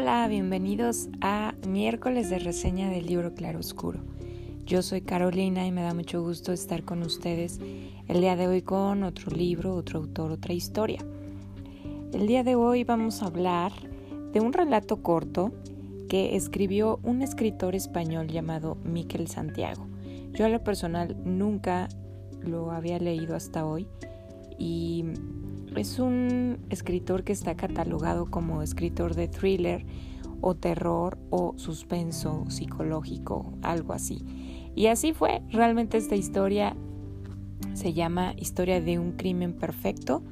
Hola, bienvenidos a miércoles de reseña del libro Claroscuro. Yo soy Carolina y me da mucho gusto estar con ustedes el día de hoy con otro libro, otro autor, otra historia. El día de hoy vamos a hablar de un relato corto que escribió un escritor español llamado Miquel Santiago. Yo a lo personal nunca lo había leído hasta hoy y es un escritor que está catalogado como escritor de thriller o terror o suspenso psicológico, algo así. Y así fue, realmente esta historia se llama Historia de un crimen perfecto,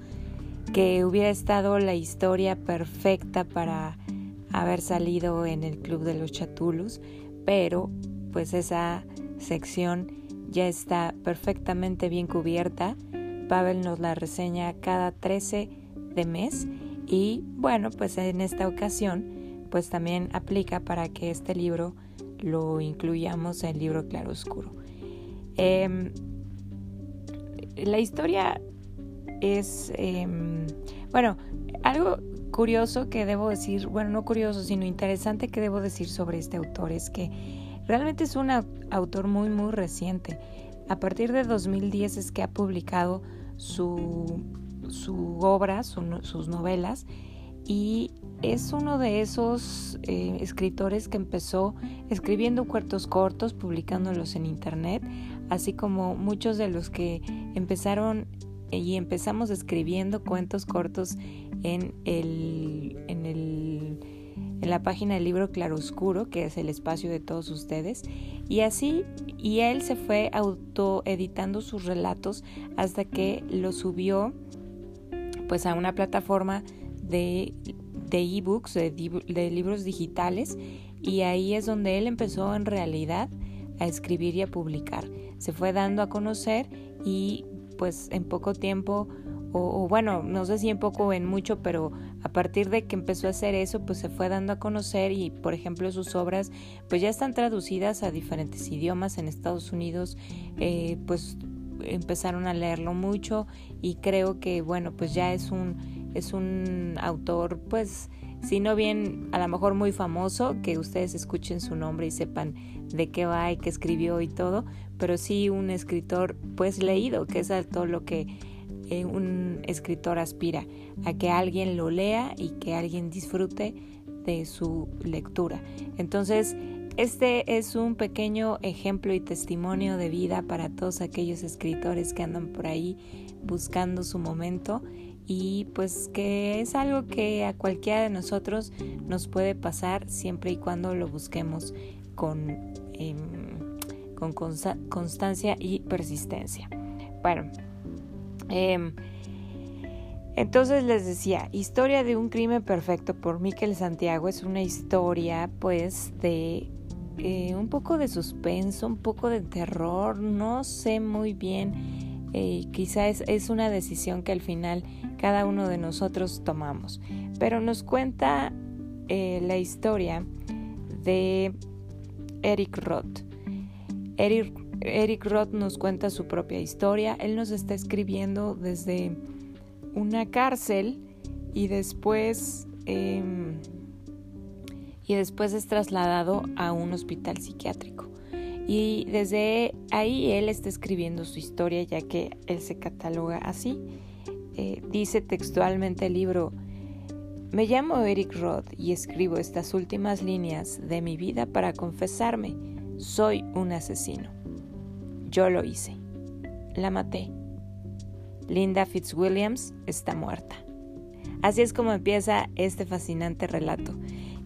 que hubiera estado la historia perfecta para haber salido en el Club de los Chatulus, pero pues esa sección ya está perfectamente bien cubierta Pavel nos la reseña cada 13 de mes y bueno, pues en esta ocasión pues también aplica para que este libro lo incluyamos en el libro claroscuro. Eh, la historia es, em, bueno, algo curioso que debo decir, bueno, no curioso, sino interesante que debo decir sobre este autor es que realmente es un autor muy, muy reciente. A partir de 2010 es que ha publicado su, su obra, sus novelas, y es uno de esos eh, escritores que empezó escribiendo cuentos cortos, publicándolos en internet, así como muchos de los que empezaron y empezamos escribiendo cuentos cortos en el, en el en la página del libro Claroscuro, que es el espacio de todos ustedes, y así, y él se fue autoeditando sus relatos hasta que lo subió pues a una plataforma de de ebooks, de, de libros digitales, y ahí es donde él empezó en realidad a escribir y a publicar. Se fue dando a conocer y pues en poco tiempo o, bueno, no sé si en poco o en mucho, pero a partir de que empezó a hacer eso, pues se fue dando a conocer y, por ejemplo, sus obras, pues ya están traducidas a diferentes idiomas en Estados Unidos, eh, pues empezaron a leerlo mucho y creo que, bueno, pues ya es un, es un autor, pues, si no bien a lo mejor muy famoso, que ustedes escuchen su nombre y sepan de qué va y qué escribió y todo, pero sí un escritor pues leído, que es todo lo que un escritor aspira, a que alguien lo lea y que alguien disfrute de su lectura. Entonces, este es un pequeño ejemplo y testimonio de vida para todos aquellos escritores que andan por ahí buscando su momento y pues que es algo que a cualquiera de nosotros nos puede pasar siempre y cuando lo busquemos con, em, con constancia y persistencia. Bueno, Em, entonces les decía, Historia de un crimen perfecto por Miquel Santiago es una historia pues de eh, un poco de suspenso, un poco de terror, no sé muy bien, eh, quizá es, una decisión que al final cada uno de nosotros tomamos, pero nos cuenta eh, la historia de Eric Roth. Eric Eric Roth nos cuenta su propia historia. Él nos está escribiendo desde una cárcel y después, em, y después es trasladado a un hospital psiquiátrico. Y desde ahí él está escribiendo su historia ya que él se cataloga así. Eh, dice textualmente el libro, me llamo Eric Roth y escribo estas últimas líneas de mi vida para confesarme, soy un asesino. Yo lo hice. La maté. Linda Fitzwilliams está muerta. Así es como empieza este fascinante relato.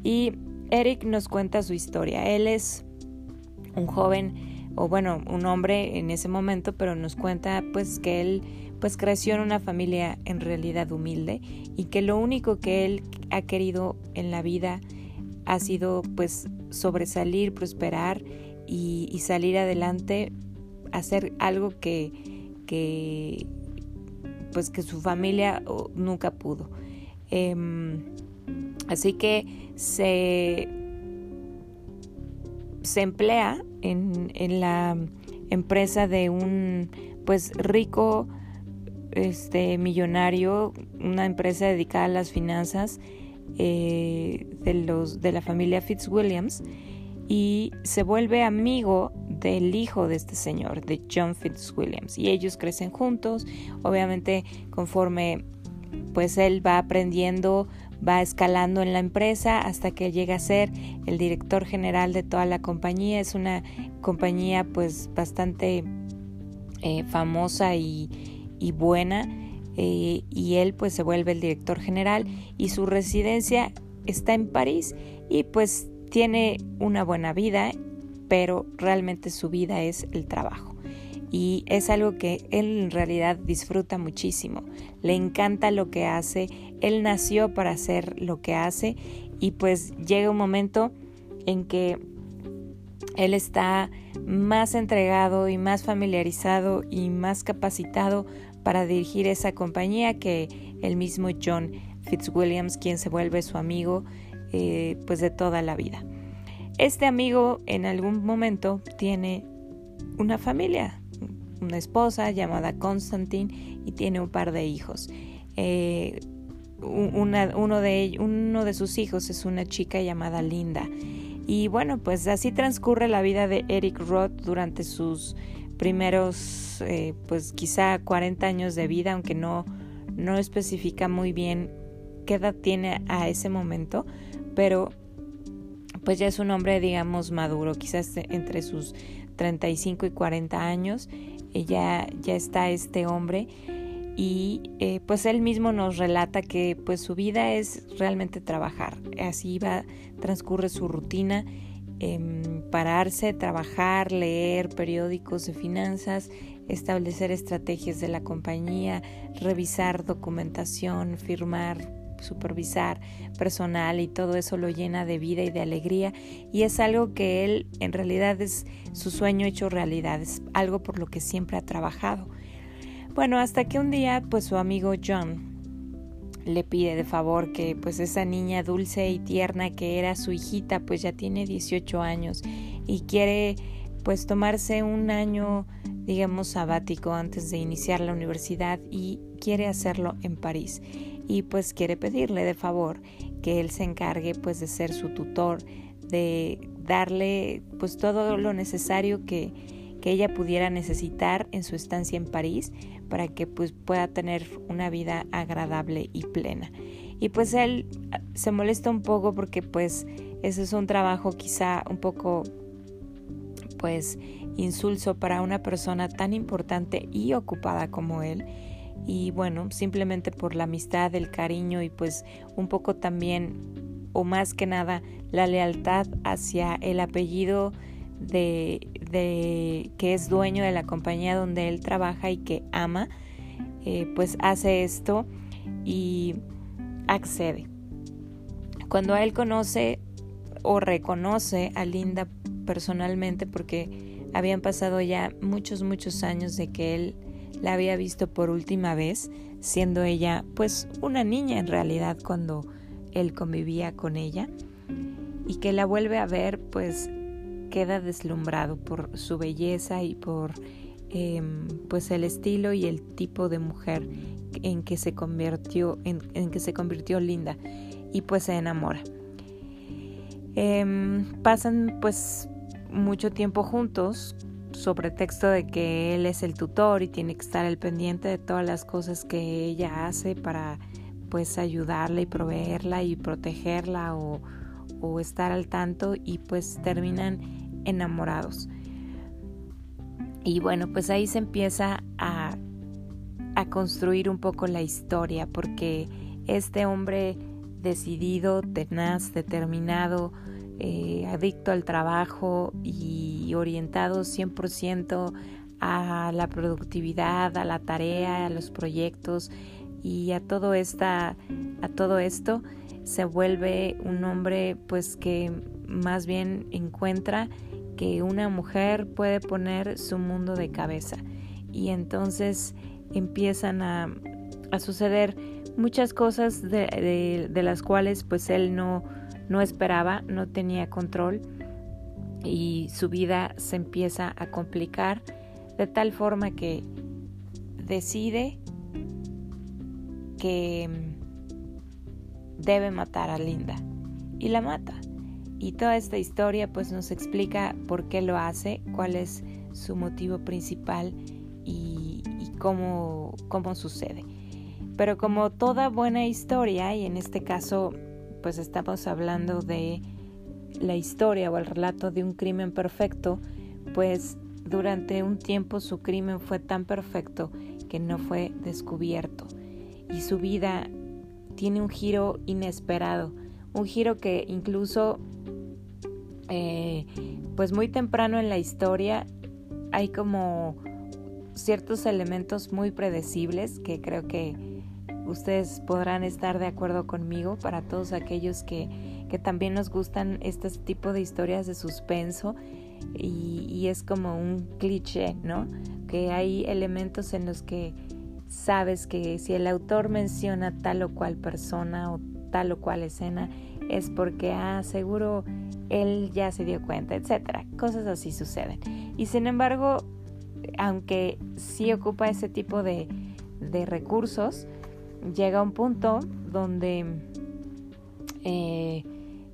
Y Eric nos cuenta su historia. Él es un joven, o bueno, un hombre en ese momento, pero nos cuenta pues que él pues creció en una familia en realidad humilde y que lo único que él ha querido en la vida ha sido pues sobresalir, prosperar y, y salir adelante hacer algo que, que pues que su familia nunca pudo. Em, así que se, se emplea en, en, la empresa de un pues rico este millonario, una empresa dedicada a las finanzas eh, de, los, de la familia Fitzwilliams y se vuelve amigo del hijo de este señor, de John Fitzwilliams. Y ellos crecen juntos, obviamente conforme pues él va aprendiendo, va escalando en la empresa hasta que llega a ser el director general de toda la compañía. Es una compañía pues bastante eh, famosa y, buena. Eh, y él pues se vuelve el director general. Y su residencia está en París. Y pues tiene una buena vida, pero realmente su vida es el trabajo y es algo que él en realidad disfruta muchísimo. Le encanta lo que hace, él nació para hacer lo que hace y pues llega un momento en que él está más entregado y más familiarizado y más capacitado para dirigir esa compañía que el mismo John Fitzwilliams, quien se vuelve su amigo eh, pues de toda la vida. Este amigo en algún momento tiene una familia, una esposa llamada Constantine y tiene un par de hijos. Eh, uno, de, uno de sus hijos es una chica llamada Linda. Y bueno, pues así transcurre la vida de Eric Roth durante sus primeros, eh, pues quizá 40 años de vida, aunque no, no especifica muy bien qué edad tiene a ese momento, pero pues ya es un hombre, digamos, maduro, quizás entre sus 35 y 40 años, ya, ya está este hombre y eh, pues él mismo nos relata que pues su vida es realmente trabajar, así va, transcurre su rutina, em, pararse, trabajar, leer periódicos de finanzas, establecer estrategias de la compañía, revisar documentación, firmar supervisar personal y todo eso lo llena de vida y de alegría y es algo que él en realidad es su sueño hecho realidad, es algo por lo que siempre ha trabajado. Bueno, hasta que un día pues su amigo John le pide de favor que pues esa niña dulce y tierna que era su hijita pues ya tiene 18 años y quiere pues tomarse un año digamos sabático antes de iniciar la universidad y quiere hacerlo en París y pues quiere pedirle de favor que él se encargue pues de ser su tutor, de darle pues todo lo necesario que, que ella pudiera necesitar en su estancia en París para que pues pueda tener una vida agradable y plena. Y pues él ah, se molesta un poco porque pues ese es un trabajo quizá un poco pues insulso para una persona tan importante y ocupada como él y bueno, simplemente por la amistad, el cariño y pues un poco también o más que nada la lealtad hacia el apellido de, de que es dueño de la compañía donde él trabaja y que ama, eh, pues hace esto y accede. Cuando él conoce o reconoce a Linda personalmente, porque habían pasado ya muchos, muchos años de que él la había visto por última vez, siendo ella pues una niña en realidad cuando él convivía con ella, y que la vuelve a ver pues queda deslumbrado por su belleza y por em, pues el estilo y el tipo de mujer en que se convirtió en, que se convirtió Linda y pues se enamora. Em, pasan pues mucho tiempo juntos sobre texto de que él es el tutor y tiene que estar al pendiente de todas las cosas que ella hace para pues ayudarla y proveerla y protegerla o, o estar al tanto y pues terminan enamorados. Y bueno, pues ahí se empieza a, a construir un poco la historia porque este hombre decidido, tenaz, determinado, eh, adicto al trabajo y orientado 100% a la productividad, a la tarea, a los proyectos y a todo esta a todo esto se vuelve un hombre pues que más bien encuentra que una mujer puede poner su mundo de cabeza. Y entonces empiezan a, suceder muchas cosas de, de las cuales pues él no no esperaba, no tenía control y su vida se empieza a complicar de tal forma que decide que debe matar a Linda y la mata. Y toda esta historia pues nos explica por qué lo hace, cuál es su motivo principal y, cómo, cómo sucede. Pero como toda buena historia, y en este caso pues estamos hablando de la historia o el relato de un crimen perfecto, pues durante un tiempo su crimen fue tan perfecto que no fue descubierto. Y su vida tiene un giro inesperado, un giro que incluso eh, pues muy temprano en la historia hay como ciertos elementos muy predecibles que creo que ustedes podrán estar de acuerdo conmigo para todos aquellos que, que también nos gustan este tipo de historias de suspenso y, es como un cliché, ¿no? Que hay elementos en los que sabes que si el autor menciona tal o cual persona o tal o cual escena es porque, ah, seguro él ya se dio cuenta, etcétera. Cosas así suceden. Y sin embargo, aunque sí ocupa ese tipo de, de recursos, llega un punto donde eh,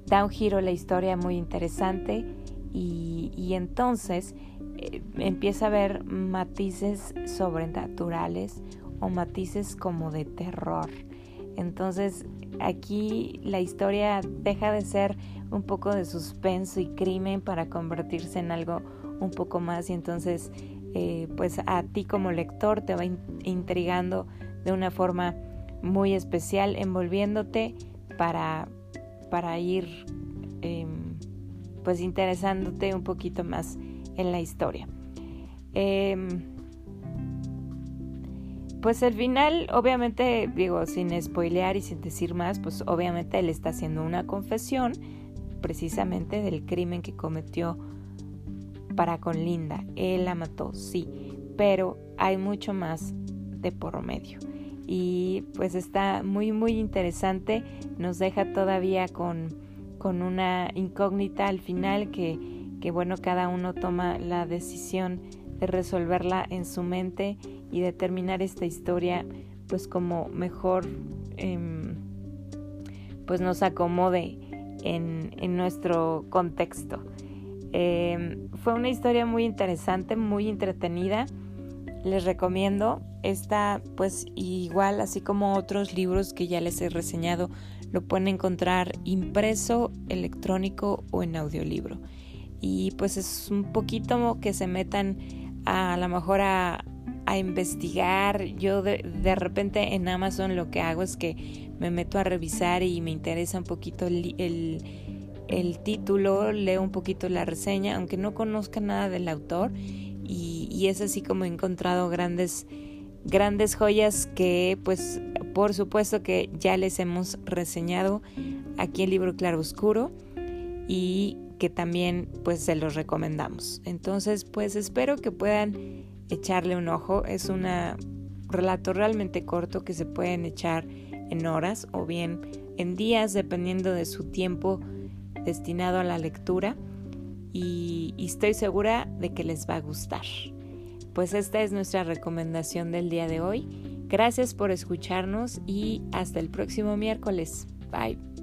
da un giro la historia muy interesante y, entonces eh, empieza a ver matices sobrenaturales o matices como de terror. Entonces aquí la historia deja de ser un poco de suspenso y crimen para convertirse en algo un poco más y entonces eh, pues a ti como lector te va intrigando de una forma muy especial envolviéndote para, para ir em, pues interesándote un poquito más en la historia. Em, pues el final, obviamente, digo, sin spoilear y sin decir más, pues obviamente él está haciendo una confesión precisamente del crimen que cometió para con Linda. Él la mató, sí, pero hay mucho más de por medio y pues está muy muy interesante, nos deja todavía con, con una incógnita al final que, que, bueno, cada uno toma la decisión de resolverla en su mente y de terminar esta historia pues como mejor em, pues nos acomode en, en nuestro contexto. Em, fue una historia muy interesante, muy entretenida les recomiendo. Está pues igual, así como otros libros que ya les he reseñado, lo pueden encontrar impreso, electrónico o en audiolibro. Y pues es un poquito que se metan a, lo mejor a, investigar. Yo de, de, repente en Amazon lo que hago es que me meto a revisar y me interesa un poquito el, el título, leo un poquito la reseña, aunque no conozca nada del autor y, es así como he encontrado grandes, grandes joyas que pues por supuesto que ya les hemos reseñado aquí en Libro Claro Oscuro y que también pues se los recomendamos. Entonces pues espero que puedan echarle un ojo. Es un relato realmente corto que se pueden echar en horas o bien en días dependiendo de su tiempo destinado a la lectura y, estoy segura de que les va a gustar. Pues esta es nuestra recomendación del día de hoy. Gracias por escucharnos y hasta el próximo miércoles. Bye.